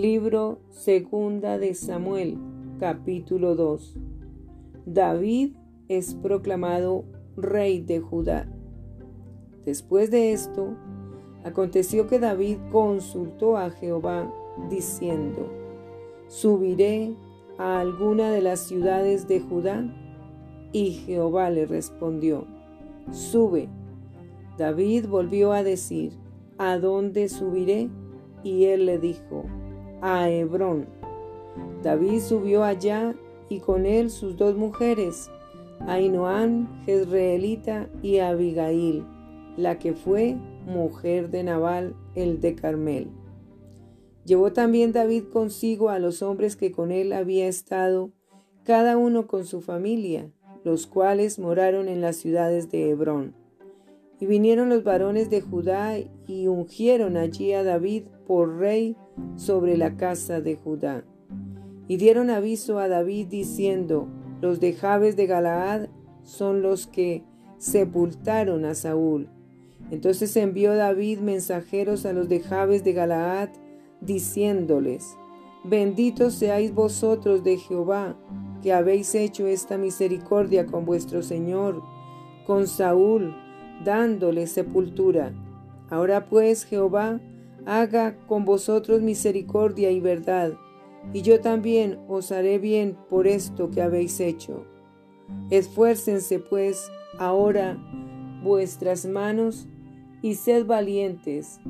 Libro Segunda de Samuel, capítulo 2. David es proclamado rey de Judá. Después de esto, aconteció que David consultó a Jehová, diciendo, ¿Subiré a alguna de las ciudades de Judá? Y Jehová le respondió, Sube. David volvió a decir, ¿A dónde subiré? Y él le dijo, a Hebrón. David subió allá y con él sus dos mujeres, Ainoán, Jezreelita y Abigail, la que fue mujer de Nabal, el de Carmel. Llevó también David consigo a los hombres que con él había estado, cada uno con su familia, los cuales moraron en las ciudades de Hebrón. Y vinieron los varones de Judá y ungieron allí a David por rey sobre la casa de Judá. Y dieron aviso a David diciendo, los de Jabes de Galaad son los que sepultaron a Saúl. Entonces envió David mensajeros a los de Jabes de Galaad, diciéndoles, Benditos seáis vosotros de Jehová, que habéis hecho esta misericordia con vuestro Señor, con Saúl, dándole sepultura. Ahora pues Jehová haga con vosotros misericordia y verdad, y yo también os haré bien por esto que habéis hecho. Esfuércense pues ahora vuestras manos y sed valientes,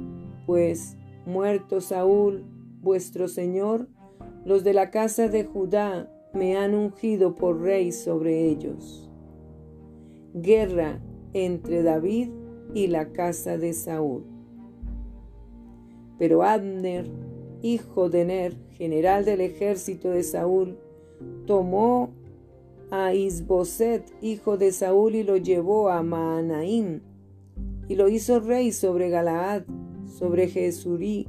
pues muerto Saúl, vuestro Señor, los de la casa de Judá me han ungido por rey sobre ellos. Guerra entre David y la casa de Saúl. Pero Abner, hijo de Ner, general del ejército de Saúl, tomó a Isboset, hijo de Saúl, y lo llevó a Maanaim, y lo hizo rey sobre Galaad, sobre Jesurí,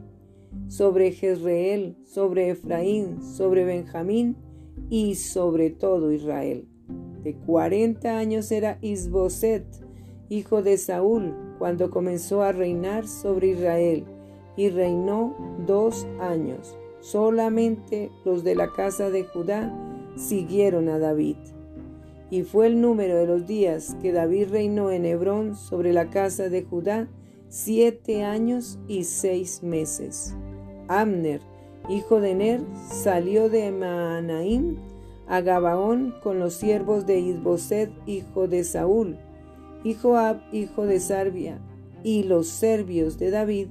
sobre Jezreel, sobre Efraín, sobre Benjamín y sobre todo Israel. De cuarenta años era Isboset, hijo de Saúl, cuando comenzó a reinar sobre Israel, y reinó dos años. Solamente los de la casa de Judá siguieron a David. Y fue el número de los días que David reinó en Hebrón sobre la casa de Judá, siete años y seis meses. Amner, hijo de Ner, salió de Maanaim a Gabaón con los siervos de Isboset, hijo de Saúl, Joab, hijo de Sarbia, y los serbios de David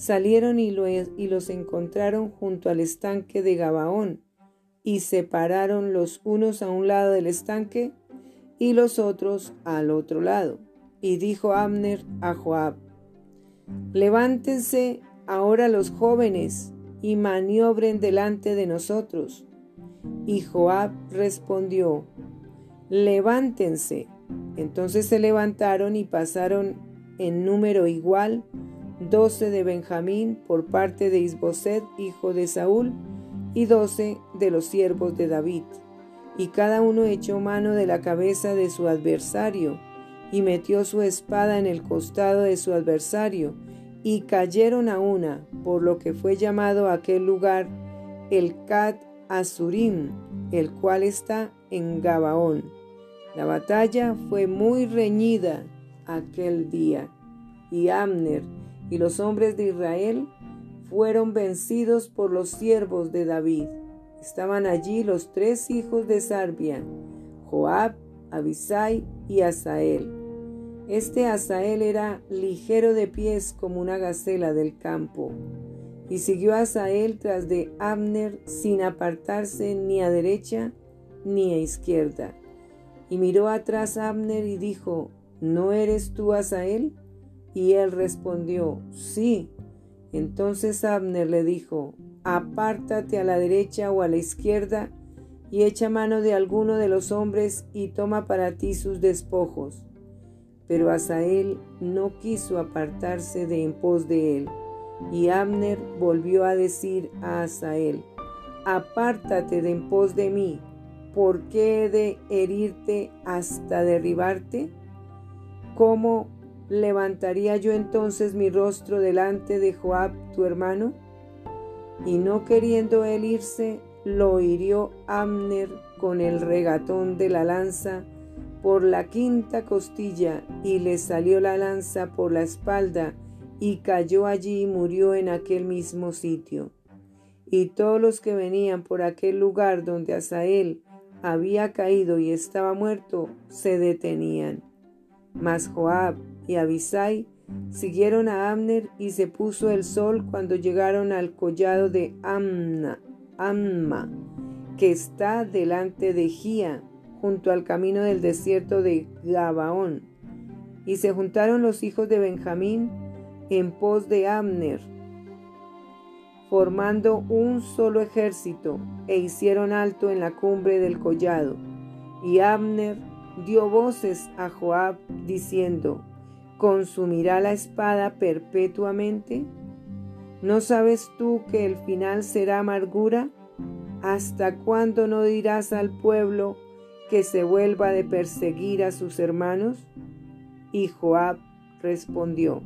salieron y, los encontraron junto al estanque de Gabaón, y separaron los unos a un lado del estanque y los otros al otro lado. Y dijo Abner a Joab, Levántense ahora los jóvenes y maniobren delante de nosotros. Y Joab respondió, Levántense. Entonces se levantaron y pasaron en número igual doce de Benjamín por parte de Isboset, hijo de Saúl, y doce de los siervos de David. Y cada uno echó mano de la cabeza de su adversario, y metió su espada en el costado de su adversario, y cayeron a una, por lo que fue llamado aquel lugar el Cat Azurim, el cual está en Gabaón. La batalla fue muy reñida aquel día, y Amner y los hombres de Israel fueron vencidos por los siervos de David. Estaban allí los tres hijos de Sarbia, Joab, Abisai y Asael. Este Asael era ligero de pies como una gacela del campo, y siguió Asael tras de Abner sin apartarse ni a derecha ni a izquierda. Y miró atrás Abner y dijo, ¿No eres tú Asael? Y él respondió, sí. Entonces Abner le dijo, apártate a la derecha o a la izquierda y echa mano de alguno de los hombres y toma para ti sus despojos. Pero Asael no quiso apartarse de en pos de él. Y Abner volvió a decir a Asael, apártate de en pos de mí, ¿por qué he de herirte hasta derribarte? ¿Cómo ¿levantaría yo entonces mi rostro delante de Joab, tu hermano? y no queriendo él irse, lo hirió Amner con el regatón de la lanza por la quinta costilla y le salió la lanza por la espalda y cayó allí y murió en aquel mismo sitio. Y todos los que venían por aquel lugar donde Asael había caído y estaba muerto, se detenían. Mas Joab y Abisai siguieron a Amner y se puso el sol cuando llegaron al collado de Amna, Amma, que está delante de Gía, junto al camino del desierto de Gabaón. Y se juntaron los hijos de Benjamín en pos de Amner, formando un solo ejército, e hicieron alto en la cumbre del collado. Y Abner dio voces a Joab, diciendo, ¿Consumirá la espada perpetuamente? ¿No sabes tú que el final será amargura? ¿Hasta cuándo no dirás al pueblo que se vuelva de perseguir a sus hermanos? Y Joab respondió,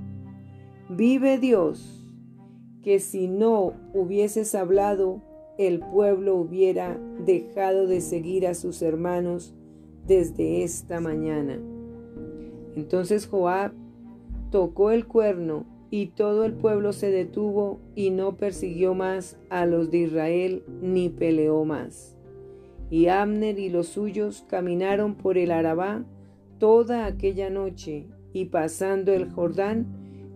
Vive Dios, que si no hubieses hablado, el pueblo hubiera dejado de seguir a sus hermanos desde esta mañana. Entonces Joab tocó el cuerno y todo el pueblo se detuvo y no persiguió más a los de Israel ni peleó más. Y Abner y los suyos caminaron por el Arabá toda aquella noche y pasando el Jordán,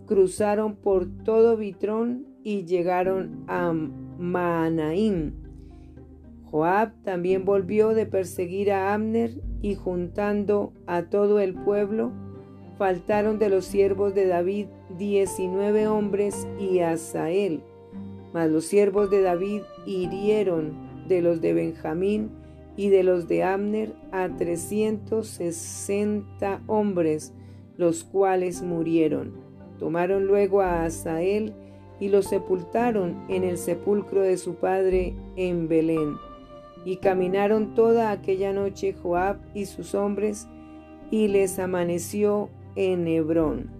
cruzaron por todo Bitrón y llegaron a Maanaim. Joab también volvió de perseguir a Abner y juntando a todo el pueblo, faltaron de los siervos de David diecinueve hombres y Asael. Mas los siervos de David hirieron de los de Benjamín y de los de Abner a trescientos sesenta hombres, los cuales murieron. Tomaron luego a Asael y lo sepultaron en el sepulcro de su padre en Belén. Y caminaron toda aquella noche Joab y sus hombres, y les amaneció en Hebrón.